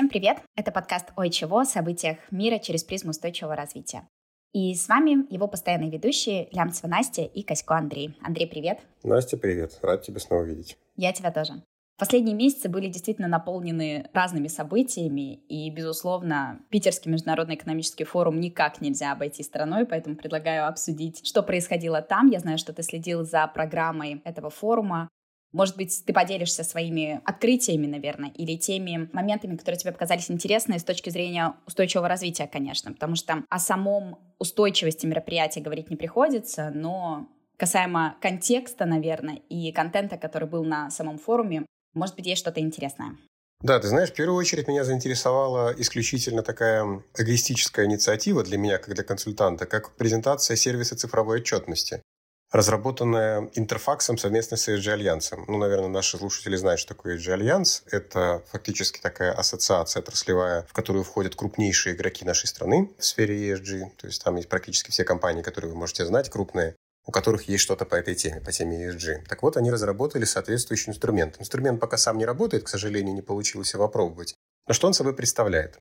Всем привет! Это подкаст «Ой, чего?» о событиях мира через призму устойчивого развития. И с вами его постоянные ведущие Лямцева Настя и Косько Андрей. Андрей, привет! Настя, привет! Рад тебя снова видеть. Я тебя тоже. Последние месяцы были действительно наполнены разными событиями, и, безусловно, Питерский международный экономический форум никак нельзя обойти стороной, поэтому предлагаю обсудить, что происходило там. Я знаю, что ты следил за программой этого форума. Может быть, ты поделишься своими открытиями, наверное, или теми моментами, которые тебе показались интересными с точки зрения устойчивого развития, конечно, потому что о самом устойчивости мероприятия говорить не приходится, но касаемо контекста, наверное, и контента, который был на самом форуме, может быть, есть что-то интересное. Да, ты знаешь, в первую очередь меня заинтересовала исключительно такая эгоистическая инициатива для меня, как для консультанта, как презентация сервиса цифровой отчетности разработанная Интерфаксом совместно с ESG Альянсом. Ну, наверное, наши слушатели знают, что такое ESG Альянс. Это фактически такая ассоциация отраслевая, в которую входят крупнейшие игроки нашей страны в сфере ESG. То есть там есть практически все компании, которые вы можете знать, крупные, у которых есть что-то по этой теме, по теме ESG. Так вот, они разработали соответствующий инструмент. Инструмент пока сам не работает, к сожалению, не получилось его опробовать. Но что он собой представляет?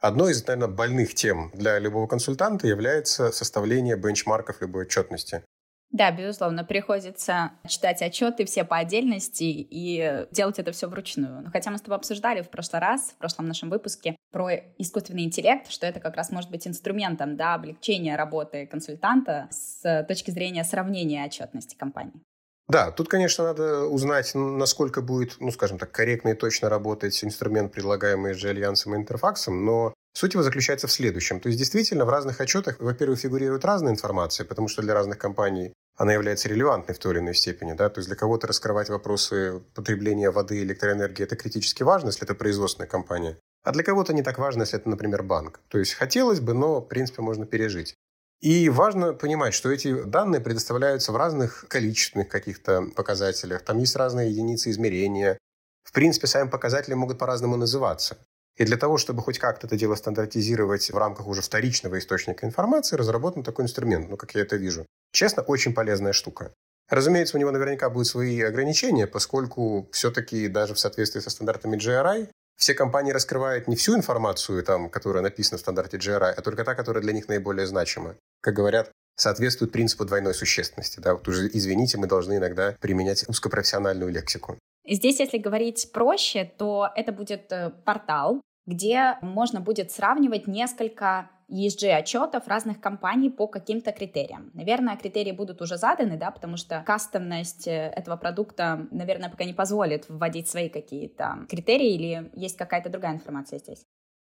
Одной из, наверное, больных тем для любого консультанта является составление бенчмарков любой отчетности. Да, безусловно, приходится читать отчеты все по отдельности и делать это все вручную. Но хотя мы с тобой обсуждали в прошлый раз, в прошлом нашем выпуске, про искусственный интеллект, что это как раз может быть инструментом да, облегчения работы консультанта с точки зрения сравнения отчетности компании. Да, тут, конечно, надо узнать, насколько будет, ну, скажем так, корректно и точно работать инструмент, предлагаемый же Альянсом и Интерфаксом, но Суть его заключается в следующем. То есть, действительно, в разных отчетах, во-первых, фигурирует разная информация, потому что для разных компаний она является релевантной в той или иной степени. Да? То есть для кого-то раскрывать вопросы потребления воды и электроэнергии – это критически важно, если это производственная компания. А для кого-то не так важно, если это, например, банк. То есть хотелось бы, но, в принципе, можно пережить. И важно понимать, что эти данные предоставляются в разных количественных каких-то показателях. Там есть разные единицы измерения. В принципе, сами показатели могут по-разному называться. И для того, чтобы хоть как-то это дело стандартизировать в рамках уже вторичного источника информации, разработан такой инструмент, ну, как я это вижу. Честно, очень полезная штука. Разумеется, у него наверняка будут свои ограничения, поскольку все-таки даже в соответствии со стандартами GRI все компании раскрывают не всю информацию, там, которая написана в стандарте GRI, а только та, которая для них наиболее значима. Как говорят, соответствует принципу двойной существенности. Да? Вот уже, извините, мы должны иногда применять узкопрофессиональную лексику. Здесь, если говорить проще, то это будет э, портал, где можно будет сравнивать несколько ESG-отчетов разных компаний по каким-то критериям. Наверное, критерии будут уже заданы, да, потому что кастомность э, этого продукта, наверное, пока не позволит вводить свои какие-то критерии или есть какая-то другая информация здесь?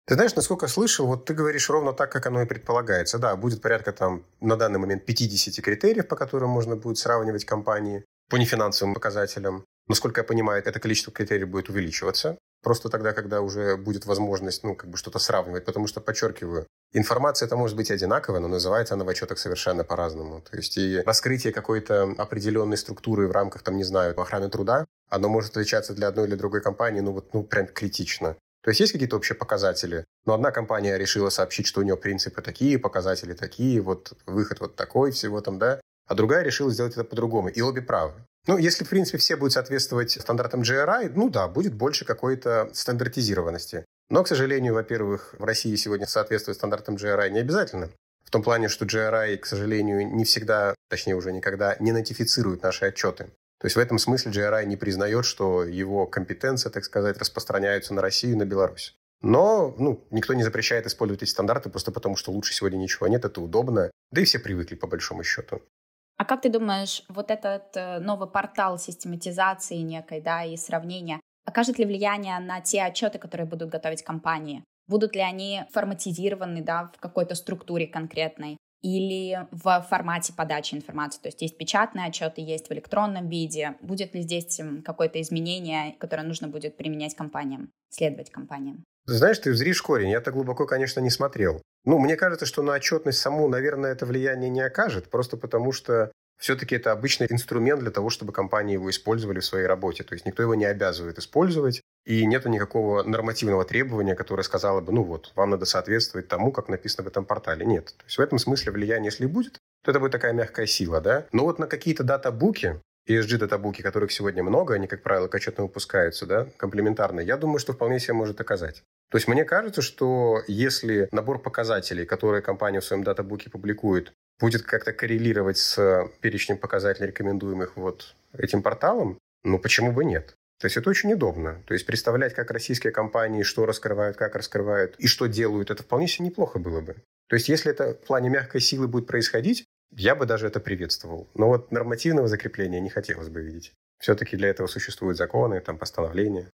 Ты знаешь, насколько слышал, вот ты говоришь ровно так, как оно и предполагается. Да, будет порядка там на данный момент 50 критериев, по которым можно будет сравнивать компании по нефинансовым показателям. Насколько я понимаю, это количество критериев будет увеличиваться. Просто тогда, когда уже будет возможность, ну, как бы что-то сравнивать. Потому что, подчеркиваю, информация это может быть одинаковая, но называется она в отчетах совершенно по-разному. То есть и раскрытие какой-то определенной структуры в рамках, там, не знаю, охраны труда, оно может отличаться для одной или другой компании, ну, вот, ну, прям критично. То есть есть какие-то общие показатели, но одна компания решила сообщить, что у нее принципы такие, показатели такие, вот выход вот такой, всего там, да, а другая решила сделать это по-другому. И обе правы. Ну, если, в принципе, все будут соответствовать стандартам GRI, ну да, будет больше какой-то стандартизированности. Но, к сожалению, во-первых, в России сегодня соответствует стандартам GRI не обязательно. В том плане, что GRI, к сожалению, не всегда, точнее уже никогда, не нотифицирует наши отчеты. То есть в этом смысле GRI не признает, что его компетенция, так сказать, распространяются на Россию и на Беларусь. Но ну, никто не запрещает использовать эти стандарты просто потому, что лучше сегодня ничего нет, это удобно. Да и все привыкли по большому счету. А как ты думаешь, вот этот э, новый портал систематизации некой, да, и сравнения, окажет ли влияние на те отчеты, которые будут готовить компании? Будут ли они форматизированы, да, в какой-то структуре конкретной? Или в формате подачи информации. То есть есть печатные отчеты, есть в электронном виде. Будет ли здесь какое-то изменение, которое нужно будет применять компаниям, следовать компаниям? Знаешь, ты зришь корень. Я так глубоко, конечно, не смотрел. Ну, мне кажется, что на отчетность саму, наверное, это влияние не окажет, просто потому что все-таки это обычный инструмент для того, чтобы компании его использовали в своей работе. То есть никто его не обязывает использовать, и нет никакого нормативного требования, которое сказало бы, ну вот, вам надо соответствовать тому, как написано в этом портале. Нет. То есть в этом смысле влияние, если будет, то это будет такая мягкая сила, да. Но вот на какие-то дата-буки, ESG-датабуки, которых сегодня много, они, как правило, к отчетам выпускаются, да, комплементарные, я думаю, что вполне себе может оказать. То есть мне кажется, что если набор показателей, которые компания в своем датабуке публикует, будет как-то коррелировать с перечнем показателей, рекомендуемых вот этим порталом, ну почему бы нет? То есть это очень удобно. То есть представлять, как российские компании что раскрывают, как раскрывают и что делают, это вполне себе неплохо было бы. То есть если это в плане мягкой силы будет происходить, я бы даже это приветствовал. Но вот нормативного закрепления не хотелось бы видеть. Все-таки для этого существуют законы, там постановления.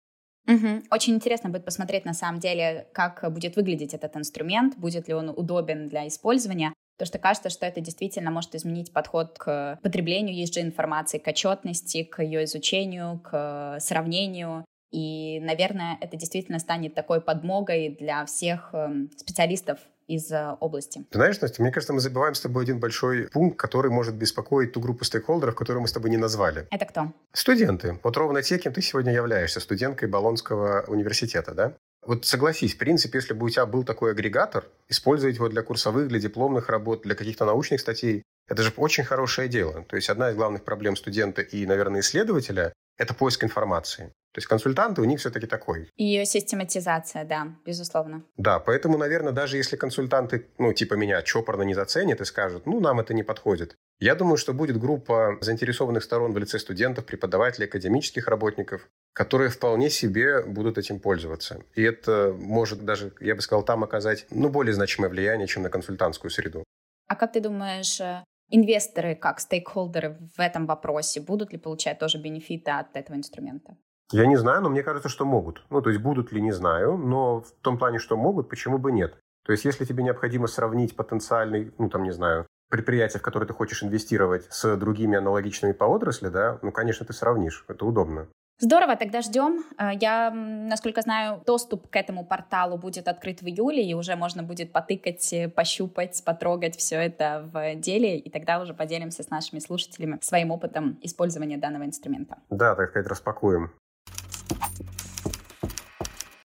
Угу. Очень интересно будет посмотреть на самом деле, как будет выглядеть этот инструмент, будет ли он удобен для использования. Потому что кажется, что это действительно может изменить подход к потреблению ESG-информации, к отчетности, к ее изучению, к сравнению. И, наверное, это действительно станет такой подмогой для всех эм, специалистов из э, области. Ты знаешь, Настя, мне кажется, мы забываем с тобой один большой пункт, который может беспокоить ту группу стейкхолдеров, которую мы с тобой не назвали. Это кто? Студенты. Вот ровно те, кем ты сегодня являешься, студенткой Болонского университета, да? Вот согласись, в принципе, если бы у тебя был такой агрегатор, использовать его для курсовых, для дипломных работ, для каких-то научных статей, это же очень хорошее дело. То есть одна из главных проблем студента и, наверное, исследователя – это поиск информации. То есть консультанты у них все-таки такой. Ее систематизация, да, безусловно. Да, поэтому, наверное, даже если консультанты, ну, типа меня, чопорно не заценят и скажут, ну, нам это не подходит, я думаю, что будет группа заинтересованных сторон в лице студентов, преподавателей, академических работников, которые вполне себе будут этим пользоваться. И это может даже, я бы сказал, там оказать ну, более значимое влияние, чем на консультантскую среду. А как ты думаешь, э, инвесторы, как стейкхолдеры в этом вопросе, будут ли получать тоже бенефиты от этого инструмента? Я не знаю, но мне кажется, что могут. Ну, то есть будут ли, не знаю, но в том плане, что могут, почему бы нет. То есть если тебе необходимо сравнить потенциальный, ну, там, не знаю, предприятие, в которое ты хочешь инвестировать, с другими аналогичными по отрасли, да, ну, конечно, ты сравнишь. Это удобно. Здорово, тогда ждем. Э, я, насколько знаю, доступ к этому порталу будет открыт в июле, и уже можно будет потыкать, э, пощупать, потрогать все это в деле, и тогда уже поделимся с нашими слушателями своим опытом использования данного инструмента. Да, так сказать, распакуем.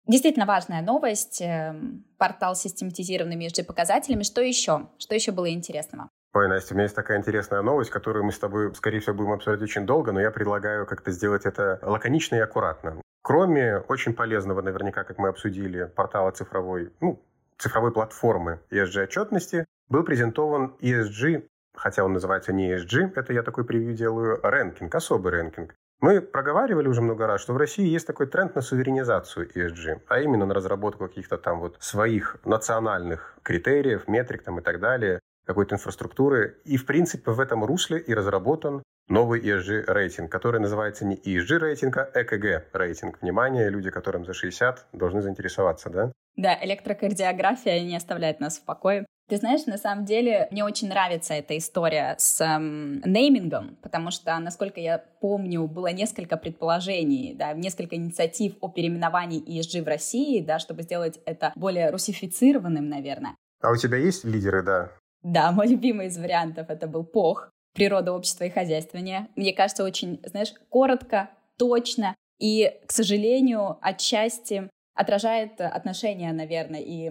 Действительно важная новость. Эм, портал систематизированными ESG-показателями. Что еще? Что еще было интересного? Ой, Настя, у меня есть такая интересная новость, которую мы с тобой, скорее всего, будем обсуждать очень долго, но я предлагаю как-то сделать это лаконично и аккуратно. Кроме очень полезного, наверняка, как мы обсудили, портала цифровой, ну, цифровой платформы ESG-отчетности, был презентован ESG, хотя он называется не ESG, это я такой превью делаю, рэнкинг, особый рэнкинг. Мы проговаривали уже много раз, что в России есть такой тренд на суверенизацию ESG, а именно на разработку каких-то там вот своих национальных критериев, метрик там и так далее, какой-то инфраструктуры. И, в принципе, в этом русле и разработан новый ESG-рейтинг, который называется не ESG-рейтинг, а ЭКГ-рейтинг. Внимание, люди, которым за 60, должны заинтересоваться, да? Да, электрокардиография не оставляет нас в покое. Ты знаешь, на самом деле мне очень нравится эта история с эм, неймингом, потому что, насколько я помню, было несколько предположений, да, несколько инициатив о переименовании ESG в России, да, чтобы сделать это более русифицированным, наверное. А у тебя есть лидеры, да? Да, мой любимый из вариантов это был ПОХ, природа, общества и хозяйствования. Мне кажется, очень, знаешь, коротко, точно и, к сожалению, отчасти отражает отношения, наверное, и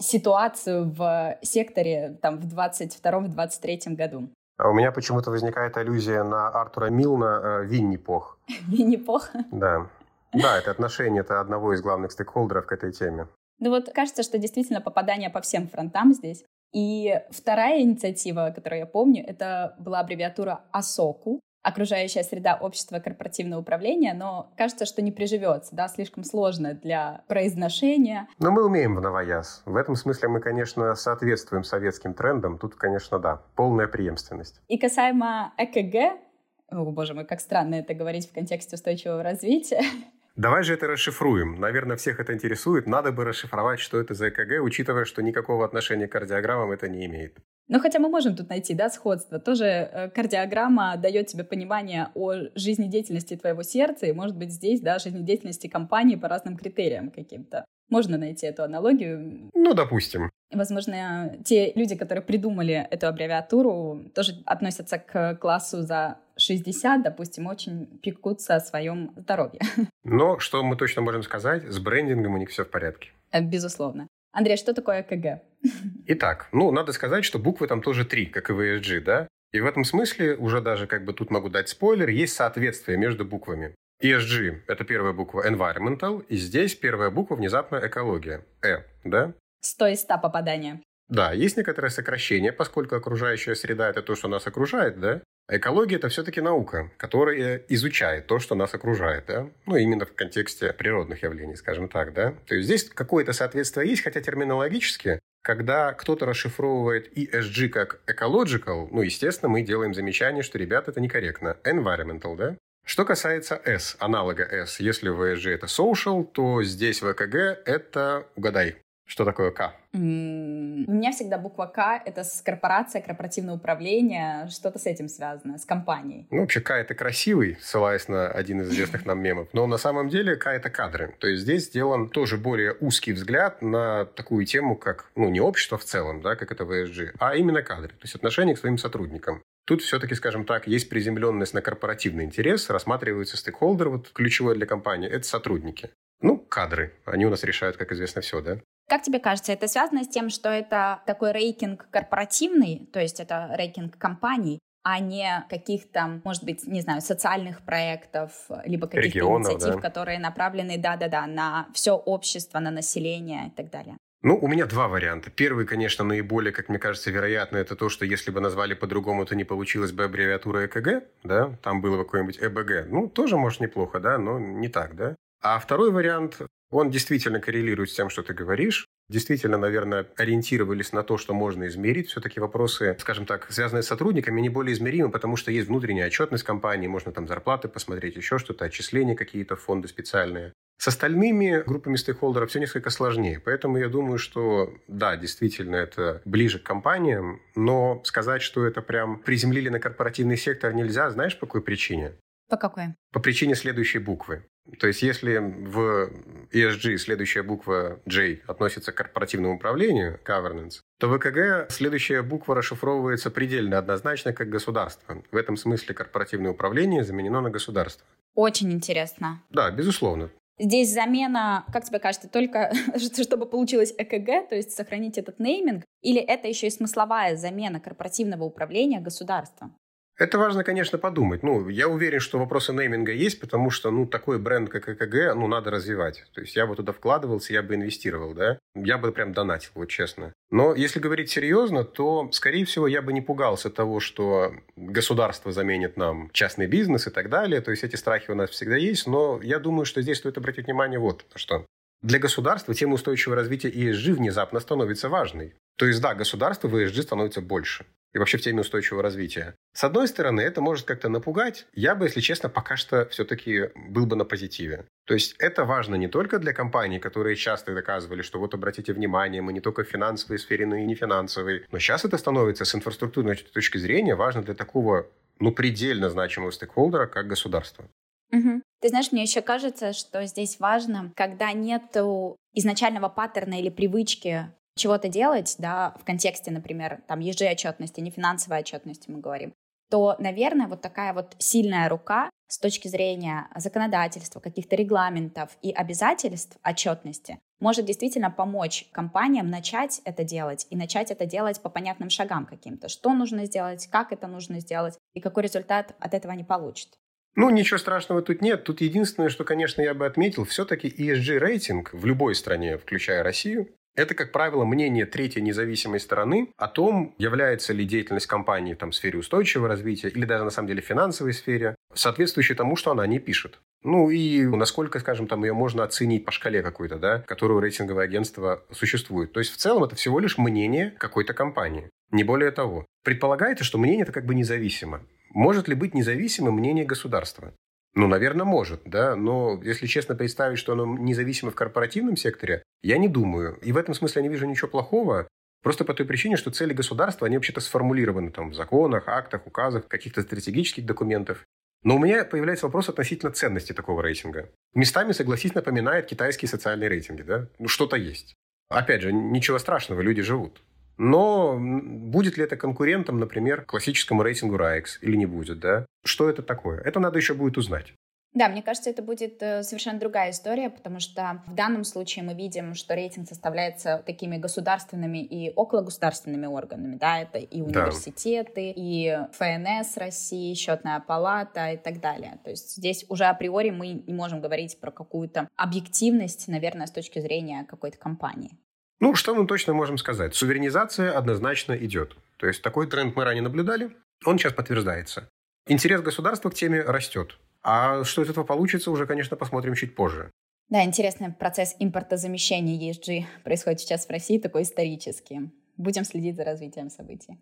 ситуацию в секторе там в 22-23 году. А у меня почему-то возникает аллюзия на Артура Милна э, «Винни Пох». «Винни Пох»? Да. Да, это отношение это одного из главных стейкхолдеров к этой теме. Ну вот кажется, что действительно попадание по всем фронтам здесь. И вторая инициатива, которую я помню, это была аббревиатура АСОКУ, окружающая среда общества корпоративного управления, но кажется, что не приживется, да, слишком сложно для произношения. Но мы умеем в новояз. В этом смысле мы, конечно, соответствуем советским трендам. Тут, конечно, да, полная преемственность. И касаемо ЭКГ, о боже мой, как странно это говорить в контексте устойчивого развития, Давай же это расшифруем. Наверное, всех это интересует. Надо бы расшифровать, что это за ЭКГ, учитывая, что никакого отношения к кардиограммам это не имеет. Ну, хотя мы можем тут найти, да, сходство. Тоже э, кардиограмма дает тебе понимание о жизнедеятельности твоего сердца, и, может быть, здесь, да, жизнедеятельности компании по разным критериям каким-то. Можно найти эту аналогию. Ну, допустим. Возможно, те люди, которые придумали эту аббревиатуру, тоже относятся к классу за 60, допустим, очень пекутся о своем здоровье. Но что мы точно можем сказать, с брендингом у них все в порядке. Э, безусловно. Андрей, что такое ЭКГ? Итак, ну, надо сказать, что буквы там тоже три, как и в ESG, да? И в этом смысле, уже даже как бы тут могу дать спойлер, есть соответствие между буквами. ESG – это первая буква environmental, и здесь первая буква внезапно экология. Э, да? Сто из ста попадания. Да, есть некоторое сокращение, поскольку окружающая среда – это то, что нас окружает, да? А экология – это все-таки наука, которая изучает то, что нас окружает, да? Ну, именно в контексте природных явлений, скажем так, да? То есть здесь какое-то соответствие есть, хотя терминологически, когда кто-то расшифровывает ESG как ecological, ну, естественно, мы делаем замечание, что, ребята, это некорректно. Environmental, да? Что касается S, аналога S, если в ESG это social, то здесь в ЭКГ это, угадай, что такое К? У меня всегда буква К — это с корпорация, корпоративное управление, что-то с этим связано, с компанией. Ну, вообще К — это красивый, ссылаясь на один из известных нам мемов, но на самом деле К — это кадры. То есть здесь сделан тоже более узкий взгляд на такую тему, как, ну, не общество в целом, да, как это в ESG, а именно кадры, то есть отношение к своим сотрудникам. Тут все-таки, скажем так, есть приземленность на корпоративный интерес, рассматриваются стейкхолдеры, вот ключевое для компании – это сотрудники. Ну, кадры. Они у нас решают, как известно, все, да? Как тебе кажется, это связано с тем, что это такой рейтинг корпоративный, то есть это рейтинг компаний, а не каких-то, может быть, не знаю, социальных проектов, либо каких-то Регионов, инициатив, да. которые направлены, да-да-да, на все общество, на население и так далее. Ну, у меня два варианта. Первый, конечно, наиболее, как мне кажется, вероятно, это то, что если бы назвали по-другому, то не получилась бы аббревиатура ЭКГ, да, там было бы какое-нибудь ЭБГ. Ну, тоже, может, неплохо, да, но не так, да. А второй вариант, он действительно коррелирует с тем, что ты говоришь. Действительно, наверное, ориентировались на то, что можно измерить. Все-таки вопросы, скажем так, связанные с сотрудниками, не более измеримы, потому что есть внутренняя отчетность компании, можно там зарплаты посмотреть, еще что-то, отчисления какие-то, фонды специальные. С остальными группами стейкхолдеров все несколько сложнее. Поэтому я думаю, что да, действительно, это ближе к компаниям, но сказать, что это прям приземлили на корпоративный сектор нельзя. Знаешь, по какой причине? По какой? По причине следующей буквы. То есть, если в ESG следующая буква J относится к корпоративному управлению, governance, то в ЭКГ следующая буква расшифровывается предельно однозначно как государство. В этом смысле корпоративное управление заменено на государство. Очень интересно. Да, безусловно. Здесь замена, как тебе кажется, только чтобы получилось ЭКГ, то есть сохранить этот нейминг, или это еще и смысловая замена корпоративного управления государством? Это важно, конечно, подумать. Ну, я уверен, что вопросы нейминга есть, потому что, ну, такой бренд, как ЭКГ, ну, надо развивать. То есть я бы туда вкладывался, я бы инвестировал, да. Я бы прям донатил, вот честно. Но если говорить серьезно, то, скорее всего, я бы не пугался того, что государство заменит нам частный бизнес и так далее. То есть эти страхи у нас всегда есть. Но я думаю, что здесь стоит обратить внимание вот на что. Для государства тема устойчивого развития ESG внезапно становится важной. То есть, да, государство в ESG становится больше и вообще в теме устойчивого развития. С одной стороны, это может как-то напугать. Я бы, если честно, пока что все-таки был бы на позитиве. То есть это важно не только для компаний, которые часто доказывали, что вот обратите внимание, мы не только в финансовой сфере, но и не финансовой. Но сейчас это становится с инфраструктурной точки зрения важно для такого, ну, предельно значимого стейкхолдера, как государство. Угу. Ты знаешь, мне еще кажется, что здесь важно, когда нету изначального паттерна или привычки чего-то делать, да, в контексте, например, там, ежеотчетности, не финансовой отчетности мы говорим, то, наверное, вот такая вот сильная рука с точки зрения законодательства, каких-то регламентов и обязательств отчетности может действительно помочь компаниям начать это делать и начать это делать по понятным шагам каким-то. Что нужно сделать, как это нужно сделать и какой результат от этого они получат. Ну, ничего страшного тут нет. Тут единственное, что, конечно, я бы отметил, все-таки ESG-рейтинг в любой стране, включая Россию, это, как правило, мнение третьей независимой стороны о том, является ли деятельность компании там, в сфере устойчивого развития или даже, на самом деле, финансовой сфере, соответствующей тому, что она не пишет. Ну и насколько, скажем, там ее можно оценить по шкале какой-то, да, которую рейтинговое агентство существует. То есть в целом это всего лишь мнение какой-то компании. Не более того. Предполагается, что мнение это как бы независимо. Может ли быть независимым мнение государства? Ну, наверное, может, да, но если честно представить, что оно независимо в корпоративном секторе, я не думаю. И в этом смысле я не вижу ничего плохого, просто по той причине, что цели государства, они вообще-то сформулированы там в законах, актах, указах, каких-то стратегических документах. Но у меня появляется вопрос относительно ценности такого рейтинга. Местами, согласись, напоминает китайские социальные рейтинги, да? Ну, что-то есть. Опять же, ничего страшного, люди живут. Но будет ли это конкурентом, например, классическому рейтингу RAIX или не будет, да? Что это такое? Это надо еще будет узнать. Да, мне кажется, это будет э, совершенно другая история, потому что в данном случае мы видим, что рейтинг составляется такими государственными и окологосударственными органами, да, это и университеты, да. и ФНС России, счетная палата и так далее. То есть здесь уже априори мы не можем говорить про какую-то объективность, наверное, с точки зрения какой-то компании. Ну, что мы точно можем сказать? Суверенизация однозначно идет. То есть такой тренд мы ранее наблюдали, он сейчас подтверждается. Интерес государства к теме растет. А что из этого получится, уже, конечно, посмотрим чуть позже. Да, интересный процесс импортозамещения ESG происходит сейчас в России, такой исторический. Будем следить за развитием событий.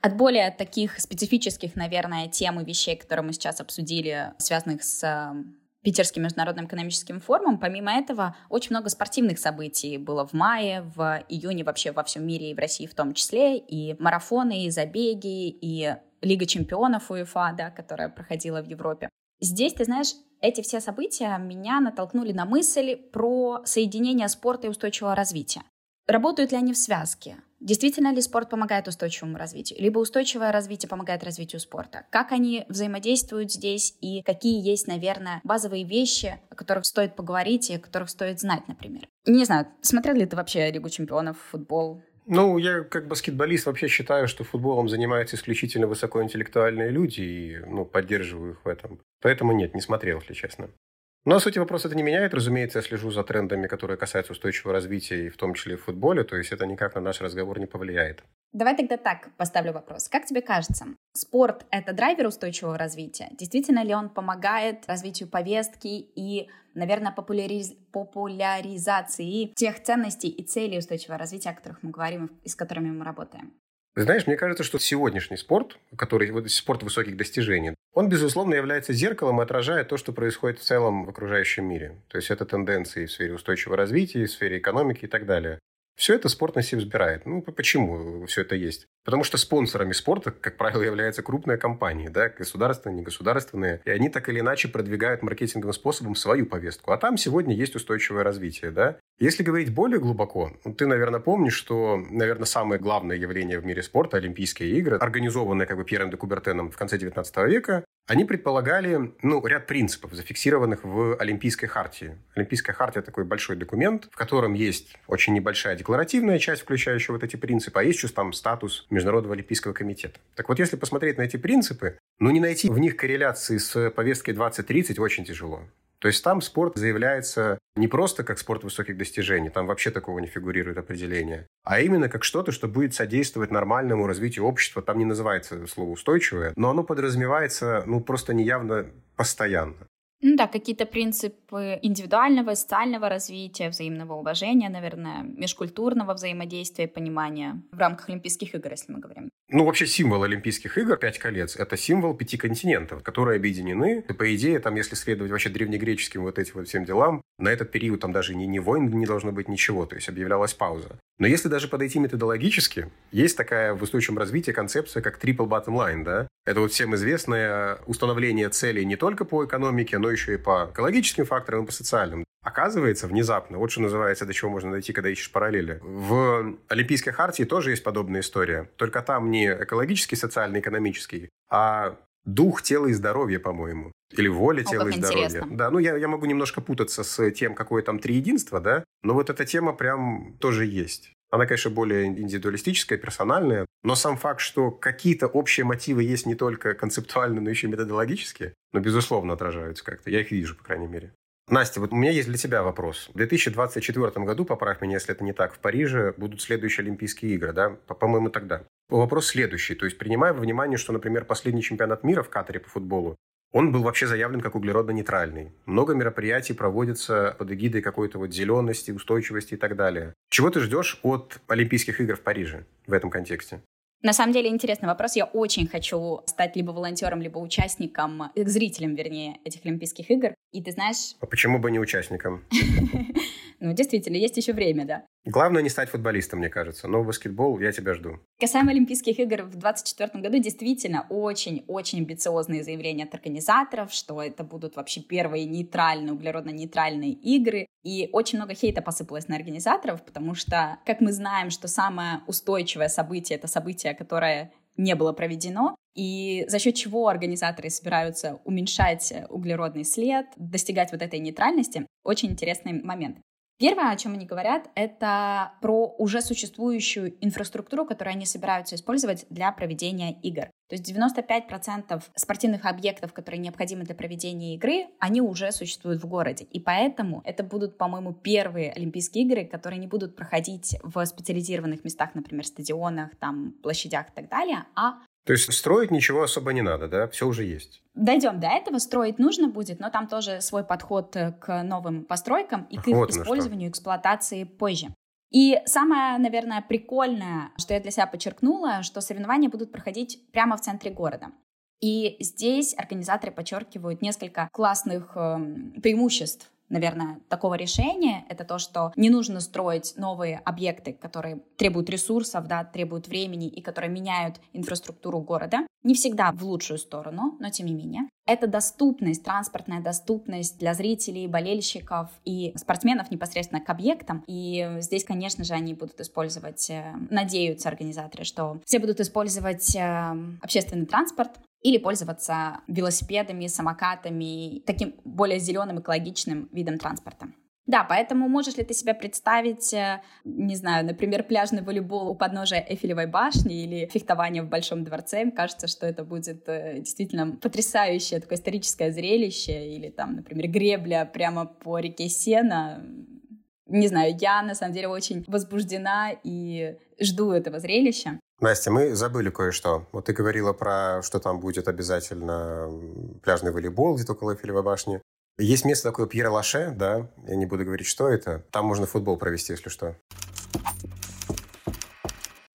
От более таких специфических, наверное, тем и вещей, которые мы сейчас обсудили, связанных с Питерским международным экономическим форумом. Помимо этого, очень много спортивных событий было в мае, в июне вообще во всем мире и в России в том числе. И марафоны, и забеги, и Лига чемпионов УЕФА, да, которая проходила в Европе. Здесь, ты знаешь, эти все события меня натолкнули на мысль про соединение спорта и устойчивого развития. Работают ли они в связке? Действительно ли спорт помогает устойчивому развитию? Либо устойчивое развитие помогает развитию спорта? Как они взаимодействуют здесь и какие есть, наверное, базовые вещи, о которых стоит поговорить и о которых стоит знать, например? Не знаю, смотрел ли ты вообще Лигу чемпионов, футбол? Ну, я как баскетболист вообще считаю, что футболом занимаются исключительно высокоинтеллектуальные люди и ну, поддерживаю их в этом. Поэтому нет, не смотрел, если честно. Но сути вопроса это не меняет. Разумеется, я слежу за трендами, которые касаются устойчивого развития, и в том числе в футболе, то есть это никак на наш разговор не повлияет. Давай тогда так поставлю вопрос. Как тебе кажется, спорт — это драйвер устойчивого развития? Действительно ли он помогает развитию повестки и, наверное, популяриз... популяризации тех ценностей и целей устойчивого развития, о которых мы говорим и с которыми мы работаем? Знаешь, мне кажется, что сегодняшний спорт, который вот спорт высоких достижений, он, безусловно, является зеркалом и отражает то, что происходит в целом в окружающем мире. То есть это тенденции в сфере устойчивого развития, в сфере экономики и так далее. Все это спорт на себе взбирает. Ну, почему все это есть? Потому что спонсорами спорта, как правило, являются крупные компании, да, государственные, негосударственные, и они так или иначе продвигают маркетинговым способом свою повестку. А там сегодня есть устойчивое развитие, да. Если говорить более глубоко, ну, ты, наверное, помнишь, что, наверное, самое главное явление в мире спорта – Олимпийские игры, организованные как бы Пьером де Кубертеном в конце 19 века, они предполагали ну, ряд принципов, зафиксированных в Олимпийской хартии. Олимпийская хартия – такой большой документ, в котором есть очень небольшая декларативная часть, включающая вот эти принципы, а есть еще там статус Международного Олимпийского комитета. Так вот, если посмотреть на эти принципы, ну, не найти в них корреляции с повесткой 2030 очень тяжело. То есть там спорт заявляется не просто как спорт высоких достижений, там вообще такого не фигурирует определение, а именно как что-то, что будет содействовать нормальному развитию общества. Там не называется слово устойчивое, но оно подразумевается ну просто неявно постоянно. Ну да, какие-то принципы индивидуального, социального развития, взаимного уважения, наверное, межкультурного взаимодействия и понимания в рамках Олимпийских игр, если мы говорим. Ну, вообще символ Олимпийских игр «Пять колец» — это символ пяти континентов, которые объединены. И, по идее, там, если следовать вообще древнегреческим вот этим вот всем делам, на этот период там даже ни, ни войн не должно быть ничего, то есть объявлялась пауза. Но если даже подойти методологически, есть такая в устойчивом развитии концепция, как triple bottom line, да? Это вот всем известное установление целей не только по экономике, но еще и по экологическим факторам и по социальным. Оказывается, внезапно, вот что называется, до чего можно дойти, когда ищешь параллели. В Олимпийской хартии тоже есть подобная история. Только там не экологический, социальный, экономический, а дух, тело и здоровье, по-моему. Или воля, О, тело и здоровье. Интересно. Да, ну я, я могу немножко путаться с тем, какое там три единства, да, но вот эта тема прям тоже есть. Она, конечно, более индивидуалистическая, персональная, но сам факт, что какие-то общие мотивы есть не только концептуально, но еще и методологически, но, безусловно, отражаются как-то. Я их вижу, по крайней мере. Настя, вот у меня есть для тебя вопрос. В 2024 году, поправь меня, если это не так, в Париже будут следующие Олимпийские игры, да? По-моему, тогда. Вопрос следующий. То есть, принимая во внимание, что, например, последний чемпионат мира в Катаре по футболу, он был вообще заявлен как углеродно-нейтральный. Много мероприятий проводится под эгидой какой-то вот зелености, устойчивости и так далее. Чего ты ждешь от Олимпийских игр в Париже в этом контексте? На самом деле интересный вопрос. Я очень хочу стать либо волонтером, либо участником, э, зрителем, вернее, этих Олимпийских игр. И ты знаешь... А почему бы не участником? Ну, действительно, есть еще время, да. Главное не стать футболистом, мне кажется. Но баскетбол я тебя жду. Касаемо Олимпийских игр в 2024 году, действительно очень-очень амбициозные заявления от организаторов, что это будут вообще первые нейтральные, углеродно-нейтральные игры. И очень много хейта посыпалось на организаторов, потому что, как мы знаем, что самое устойчивое событие — это событие, которое не было проведено. и за счет чего организаторы собираются уменьшать углеродный след, достигать вот этой нейтральности. Очень интересный момент. Первое, о чем они говорят, это про уже существующую инфраструктуру, которую они собираются использовать для проведения игр. То есть 95% спортивных объектов, которые необходимы для проведения игры, они уже существуют в городе. И поэтому это будут, по-моему, первые Олимпийские игры, которые не будут проходить в специализированных местах, например, стадионах, там, площадях и так далее, а то есть строить ничего особо не надо, да? Все уже есть. Дойдем до этого, строить нужно будет, но там тоже свой подход э, к новым постройкам и к их вот использованию, эксплуатации позже. И самое, наверное, прикольное, что я для себя подчеркнула, что соревнования будут проходить прямо в центре города. И здесь организаторы подчеркивают несколько классных э, преимуществ наверное, такого решения, это то, что не нужно строить новые объекты, которые требуют ресурсов, да, требуют времени и которые меняют инфраструктуру города. Не всегда в лучшую сторону, но тем не менее. Это доступность, транспортная доступность для зрителей, болельщиков и спортсменов непосредственно к объектам. И здесь, конечно же, они будут использовать, э, надеются организаторы, что все будут использовать э, общественный транспорт, или пользоваться велосипедами, самокатами, таким более зеленым экологичным видом транспорта. Да, поэтому можешь ли ты себе представить, э, не знаю, например, пляжный волейбол у подножия Эфелевой башни или фехтование в Большом дворце? Мне кажется, что это будет э, действительно потрясающее такое историческое зрелище. Или там, например, гребля прямо по реке Сена. Не знаю, я на самом деле очень возбуждена и жду этого зрелища. Настя, мы забыли кое-что. Вот ты говорила про, что там будет обязательно пляжный волейбол где-то около Эйфелевой башни. Есть место такое Пьер Лаше, да, я не буду говорить, что это. Там можно футбол провести, если что.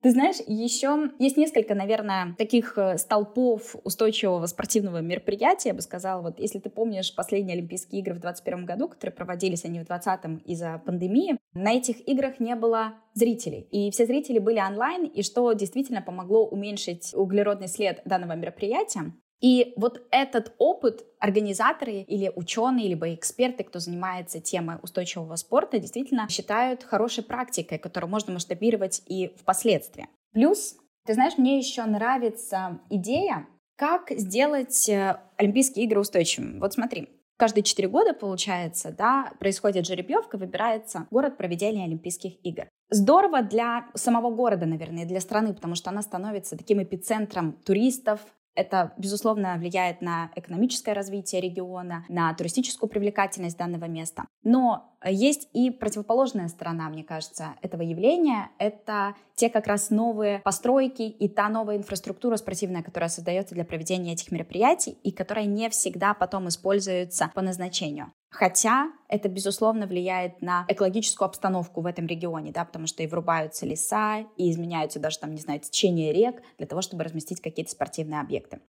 Ты знаешь, еще есть несколько, наверное, таких э, столпов устойчивого спортивного мероприятия, я бы сказала. Вот если ты помнишь последние Олимпийские игры в 2021 году, которые проводились они в 2020 из-за пандемии, на этих играх не было зрителей. И все зрители были онлайн, и что действительно помогло уменьшить углеродный след данного мероприятия. И вот этот опыт организаторы или ученые, либо эксперты, кто занимается темой устойчивого спорта, действительно считают хорошей практикой, которую можно масштабировать и впоследствии. Плюс, ты знаешь, мне еще нравится идея, как сделать э, Олимпийские игры устойчивыми. Вот смотри, каждые четыре года, получается, да, происходит жеребьевка, выбирается город проведения Олимпийских игр. Здорово для самого города, наверное, для страны, потому что она становится таким эпицентром туристов, это, безусловно, влияет на экономическое развитие региона, на туристическую привлекательность данного места. Но есть и противоположная сторона, мне кажется, этого явления. Это те как раз новые постройки и та новая инфраструктура спортивная, которая создается для проведения этих мероприятий и которая не всегда потом используется по назначению. Хотя это, безусловно, влияет на экологическую обстановку в этом регионе, да, потому что и врубаются леса, и изменяются даже, там, не знаю, течение рек для того, чтобы разместить какие-то спортивные объекты.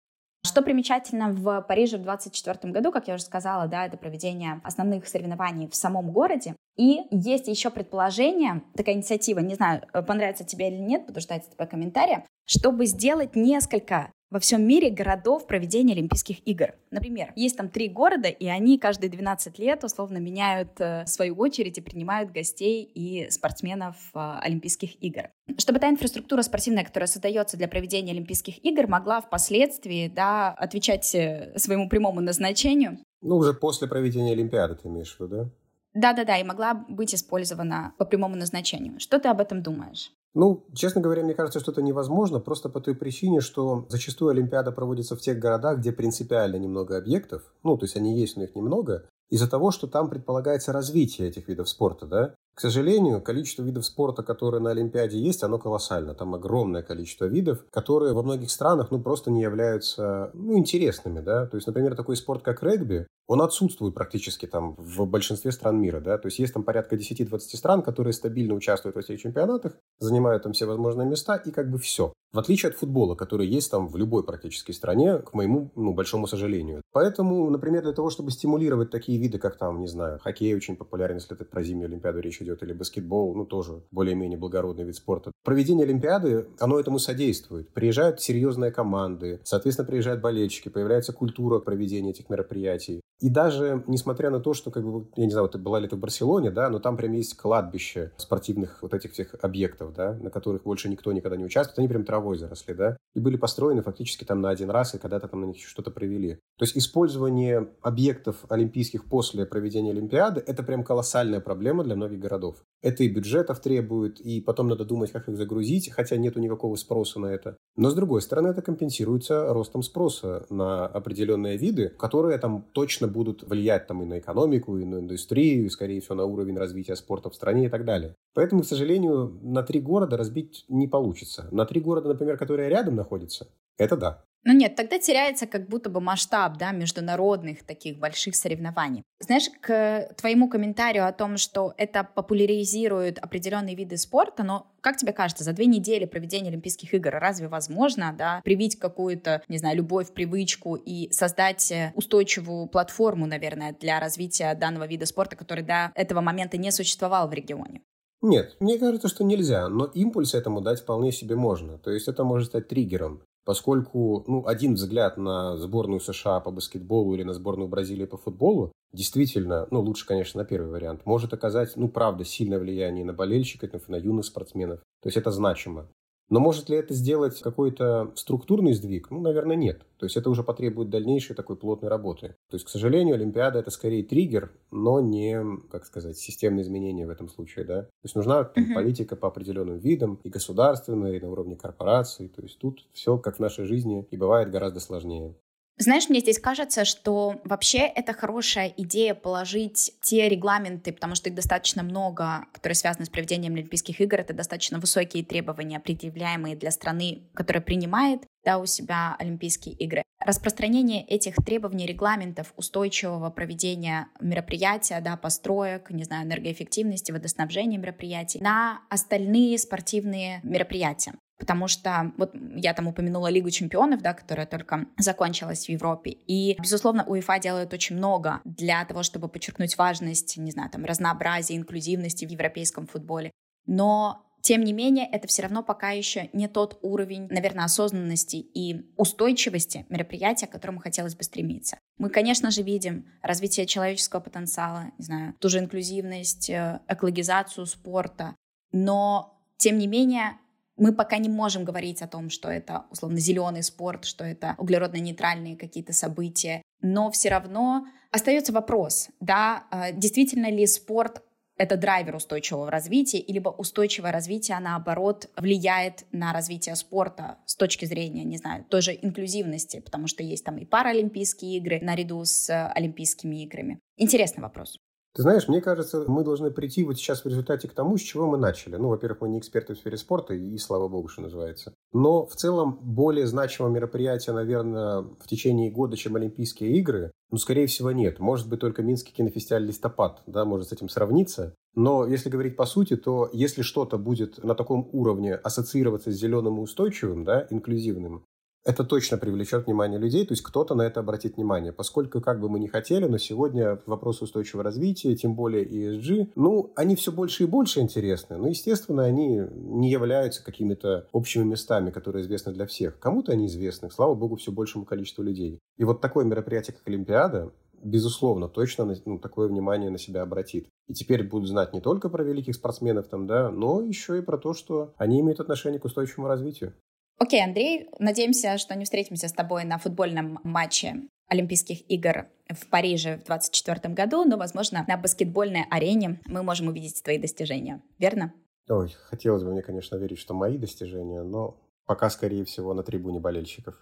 Что примечательно в Париже в 2024 году, как я уже сказала, да, это проведение основных соревнований в самом городе. И есть еще предположение, такая инициатива, не знаю, понравится тебе или нет, буду ждать от тебя комментария, чтобы сделать несколько во всем мире городов проведения Олимпийских игр. Например, есть там три города, и они каждые 12 лет условно меняют э, свою очередь и принимают гостей и спортсменов э, Олимпийских игр. Чтобы та инфраструктура спортивная, которая создается для проведения Олимпийских игр, могла впоследствии да, отвечать э, своему прямому назначению. Ну, уже после проведения Олимпиады ты имеешь в виду, да? Да-да-да, и могла быть использована по прямому назначению. Что ты об этом думаешь? Ну, честно говоря, мне кажется, что это невозможно, просто по той причине, что зачастую Олимпиада проводится в тех городах, где принципиально немного объектов, ну, то есть они есть, но их немного, из-за того, что там предполагается развитие этих видов спорта, да. К сожалению, количество видов спорта, которые на Олимпиаде есть, оно колоссально. Там огромное количество видов, которые во многих странах, ну, просто не являются, ну, интересными, да. То есть, например, такой спорт, как регби, он отсутствует практически там в большинстве стран мира, да, то есть есть там порядка 10-20 стран, которые стабильно участвуют во всех чемпионатах, занимают там все возможные места и как бы все. В отличие от футбола, который есть там в любой практически стране, к моему ну, большому сожалению. Поэтому, например, для того, чтобы стимулировать такие виды, как там, не знаю, хоккей очень популярен, если это про зимнюю Олимпиаду речь идет, или баскетбол, ну тоже более-менее благородный вид спорта. Проведение Олимпиады, оно этому содействует. Приезжают серьезные команды, соответственно, приезжают болельщики, появляется культура проведения этих мероприятий. И даже несмотря на то, что, как бы, я не знаю, вот была ли это в Барселоне, да, но там прям есть кладбище спортивных вот этих всех объектов, да, на которых больше никто никогда не участвует, они прям травой заросли, да, и были построены фактически там на один раз, и когда-то там на них что-то провели. То есть использование объектов олимпийских после проведения Олимпиады – это прям колоссальная проблема для многих городов. Это и бюджетов требует, и потом надо думать, как их загрузить, хотя нету никакого спроса на это. Но, с другой стороны, это компенсируется ростом спроса на определенные виды, которые там точно будут влиять там и на экономику, и на индустрию, и, скорее всего, на уровень развития спорта в стране и так далее. Поэтому, к сожалению, на три города разбить не получится. На три города, например, которые рядом находятся, это да. Ну нет, тогда теряется как будто бы масштаб да, международных таких больших соревнований. Знаешь, к твоему комментарию о том, что это популяризирует определенные виды спорта, но как тебе кажется, за две недели проведения Олимпийских игр разве возможно да, привить какую-то, не знаю, любовь, привычку и создать э, устойчивую платформу, наверное, для развития данного вида спорта, который до этого момента не существовал в регионе? Нет, мне кажется, что нельзя, но импульс этому дать вполне себе можно. То есть это может стать триггером поскольку ну, один взгляд на сборную США по баскетболу или на сборную Бразилии по футболу действительно, ну, лучше, конечно, на первый вариант, может оказать, ну, правда, сильное влияние на болельщиков, на юных спортсменов. То есть это значимо. Но может ли это сделать какой-то структурный сдвиг? Ну, наверное, нет. То есть это уже потребует дальнейшей такой плотной работы. То есть, к сожалению, Олимпиада это скорее триггер, но не, как сказать, системные изменения в этом случае, да. То есть нужна там, uh-huh. политика по определенным видам, и государственная, и на уровне корпораций. То есть тут все, как в нашей жизни, и бывает гораздо сложнее. Знаешь, мне здесь кажется, что вообще это хорошая идея положить те регламенты, потому что их достаточно много, которые связаны с проведением Олимпийских игр. Это достаточно высокие требования, предъявляемые для страны, которая принимает да, у себя Олимпийские игры. Распространение этих требований, регламентов устойчивого проведения мероприятия, да, построек, не знаю, энергоэффективности, водоснабжения мероприятий на остальные спортивные мероприятия. Потому что вот я там упомянула Лигу чемпионов, да, которая только закончилась в Европе. И, безусловно, УЕФА делает очень много для того, чтобы подчеркнуть важность, не знаю, там, разнообразия, инклюзивности в европейском футболе. Но тем не менее, это все равно пока еще не тот уровень, наверное, осознанности и устойчивости мероприятия, к которому хотелось бы стремиться. Мы, конечно же, видим развитие человеческого потенциала, не знаю, ту же инклюзивность, э, экологизацию спорта, но, тем не менее, мы пока не можем говорить о том, что это условно зеленый спорт, что это углеродно-нейтральные какие-то события, но все равно остается вопрос, да, э, действительно ли спорт это драйвер устойчивого развития, либо устойчивое развитие, наоборот, влияет на развитие спорта с точки зрения, не знаю, той же инклюзивности, потому что есть там и паралимпийские игры наряду с Олимпийскими играми. Интересный вопрос. Ты знаешь, мне кажется, мы должны прийти вот сейчас в результате к тому, с чего мы начали. Ну, во-первых, мы не эксперты в сфере спорта, и слава богу, что называется. Но в целом более значимого мероприятия, наверное, в течение года, чем Олимпийские игры, ну, скорее всего, нет. Может быть, только Минский кинофестиваль «Листопад», да, может с этим сравниться. Но если говорить по сути, то если что-то будет на таком уровне ассоциироваться с зеленым и устойчивым, да, инклюзивным, это точно привлечет внимание людей, то есть кто-то на это обратит внимание. Поскольку, как бы мы ни хотели, но сегодня вопросы устойчивого развития, тем более ESG, ну, они все больше и больше интересны. Но, естественно, они не являются какими-то общими местами, которые известны для всех. Кому-то они известны, слава богу, все большему количеству людей. И вот такое мероприятие, как Олимпиада, безусловно, точно ну, такое внимание на себя обратит. И теперь будут знать не только про великих спортсменов, там, да, но еще и про то, что они имеют отношение к устойчивому развитию. Окей, Андрей, надеемся, что не встретимся с тобой на футбольном матче Олимпийских игр в Париже в 2024 году, но, возможно, на баскетбольной арене мы можем увидеть твои достижения, верно? Ой, хотелось бы мне, конечно, верить, что мои достижения, но пока, скорее всего, на трибуне болельщиков.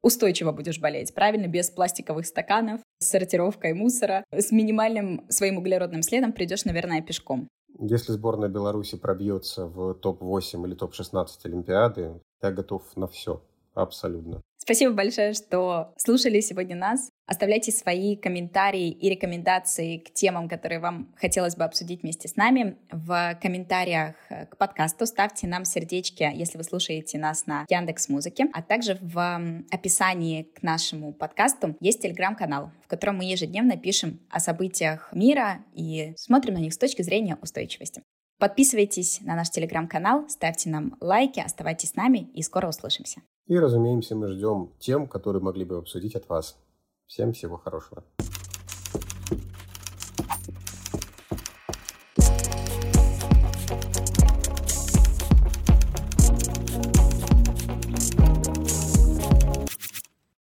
Устойчиво будешь болеть, правильно? Без пластиковых стаканов, с сортировкой муссора, с минимальным своим углеродным следом придешь, наверное, пешком. Если сборная Беларуси пробьется в топ-8 или топ-16 Олимпиады, я готов на все, абсолютно. Спасибо большое, что слушали сегодня нас. Оставляйте свои комментарии и рекомендации к темам, которые вам хотелось бы обсудить вместе с нами в комментариях к подкасту. Ставьте нам сердечки, если вы слушаете нас на Яндекс Музыке. А также в описании к нашему подкасту есть телеграм-канал, в котором мы ежедневно пишем о событиях мира и смотрим на них с точки зрения устойчивости. Подписывайтесь на наш телеграм-канал, ставьте нам лайки, оставайтесь с нами и скоро услышимся. И, разумеется, мы ждем тем, которые могли бы обсудить от вас. Всем всего хорошего.